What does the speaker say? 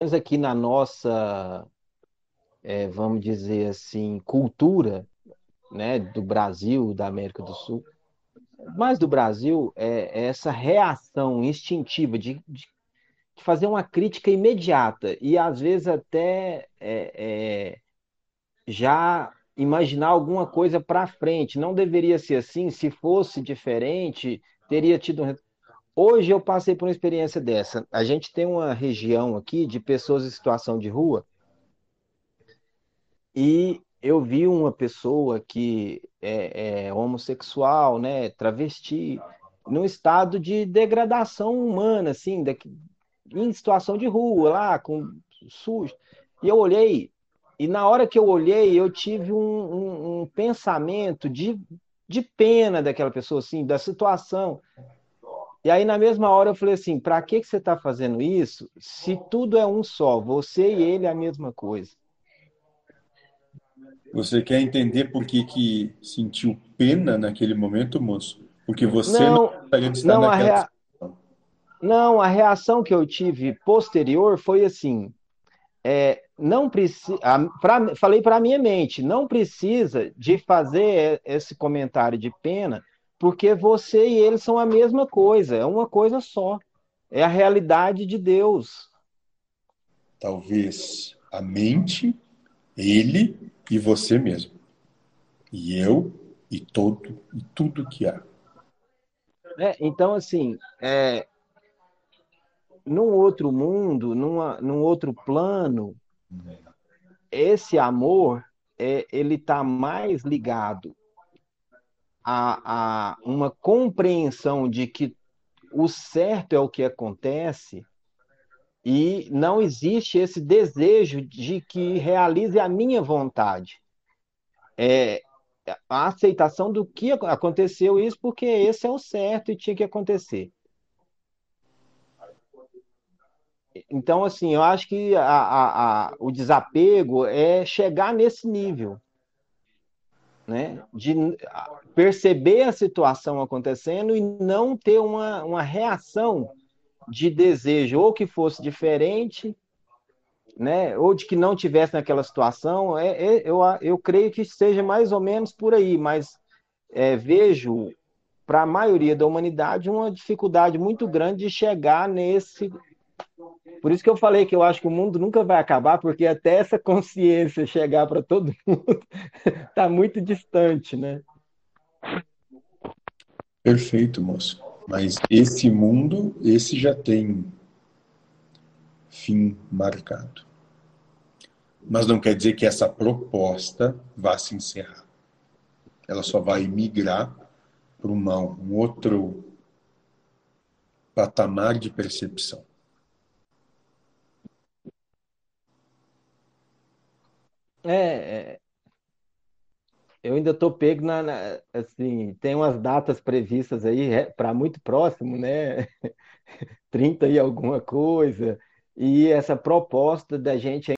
menos aqui na nossa, é, vamos dizer assim, cultura, né, do Brasil, da América do Sul, mais do Brasil, é, é essa reação instintiva de, de, de fazer uma crítica imediata e às vezes até é, é, já imaginar alguma coisa para frente. Não deveria ser assim, se fosse diferente, teria tido um Hoje eu passei por uma experiência dessa. A gente tem uma região aqui de pessoas em situação de rua e eu vi uma pessoa que é, é homossexual, né, travesti, num estado de degradação humana, assim, daqui, em situação de rua, lá, com sujo. E eu olhei, e na hora que eu olhei, eu tive um, um, um pensamento de, de pena daquela pessoa, assim, da situação. E aí, na mesma hora, eu falei assim: para que, que você está fazendo isso se tudo é um só? Você e ele é a mesma coisa. Você quer entender por que, que sentiu pena naquele momento, moço? Porque você não, não gostaria de estar não, naquela a rea... não, a reação que eu tive posterior foi assim: é, não precisa. Falei para a minha mente, não precisa de fazer esse comentário de pena porque você e ele são a mesma coisa, é uma coisa só. É a realidade de Deus. Talvez a mente, ele e você mesmo. E eu e todo e tudo que há. É, então, assim, é, num outro mundo, numa, num outro plano, esse amor é, ele está mais ligado a, a uma compreensão de que o certo é o que acontece e não existe esse desejo de que realize a minha vontade. É a aceitação do que aconteceu isso porque esse é o certo e tinha que acontecer. Então, assim, eu acho que a, a, a, o desapego é chegar nesse nível né? de perceber a situação acontecendo e não ter uma, uma reação de desejo, ou que fosse diferente, né? ou de que não tivesse naquela situação. É, é eu, eu creio que seja mais ou menos por aí, mas é, vejo para a maioria da humanidade uma dificuldade muito grande de chegar nesse por isso que eu falei que eu acho que o mundo nunca vai acabar, porque até essa consciência chegar para todo mundo está muito distante, né? Perfeito, moço. Mas esse mundo, esse já tem fim marcado. Mas não quer dizer que essa proposta vá se encerrar. Ela só vai migrar para um outro patamar de percepção. É, é, eu ainda estou pego na, na- assim, tem umas datas previstas aí para muito próximo, né? 30 e alguma coisa, e essa proposta da gente